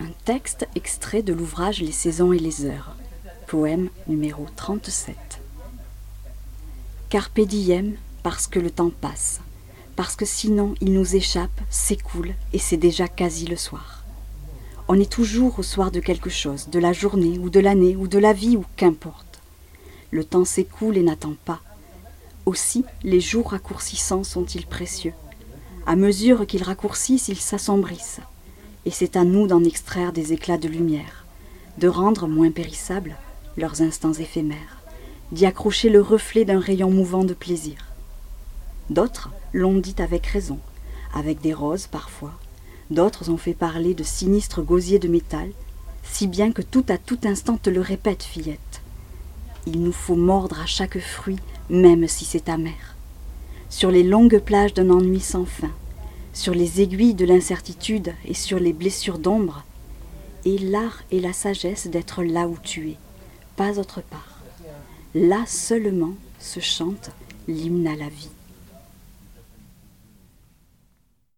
Un texte extrait de l'ouvrage Les saisons et les heures, poème numéro 37. Carpe diem parce que le temps passe, parce que sinon il nous échappe, s'écoule et c'est déjà quasi le soir. On est toujours au soir de quelque chose, de la journée ou de l'année ou de la vie ou qu'importe. Le temps s'écoule et n'attend pas. Aussi les jours raccourcissants sont-ils précieux. À mesure qu'ils raccourcissent, ils s'assombrissent et c'est à nous d'en extraire des éclats de lumière, de rendre moins périssables leurs instants éphémères, d'y accrocher le reflet d'un rayon mouvant de plaisir. D'autres l'ont dit avec raison, avec des roses parfois, d'autres ont fait parler de sinistres gosiers de métal, si bien que tout à tout instant te le répète, fillette. Il nous faut mordre à chaque fruit, même si c'est amer. Sur les longues plages d'un ennui sans fin, sur les aiguilles de l'incertitude et sur les blessures d'ombre, et l'art et la sagesse d'être là où tu es, pas autre part. Là seulement se chante l'hymne à la vie.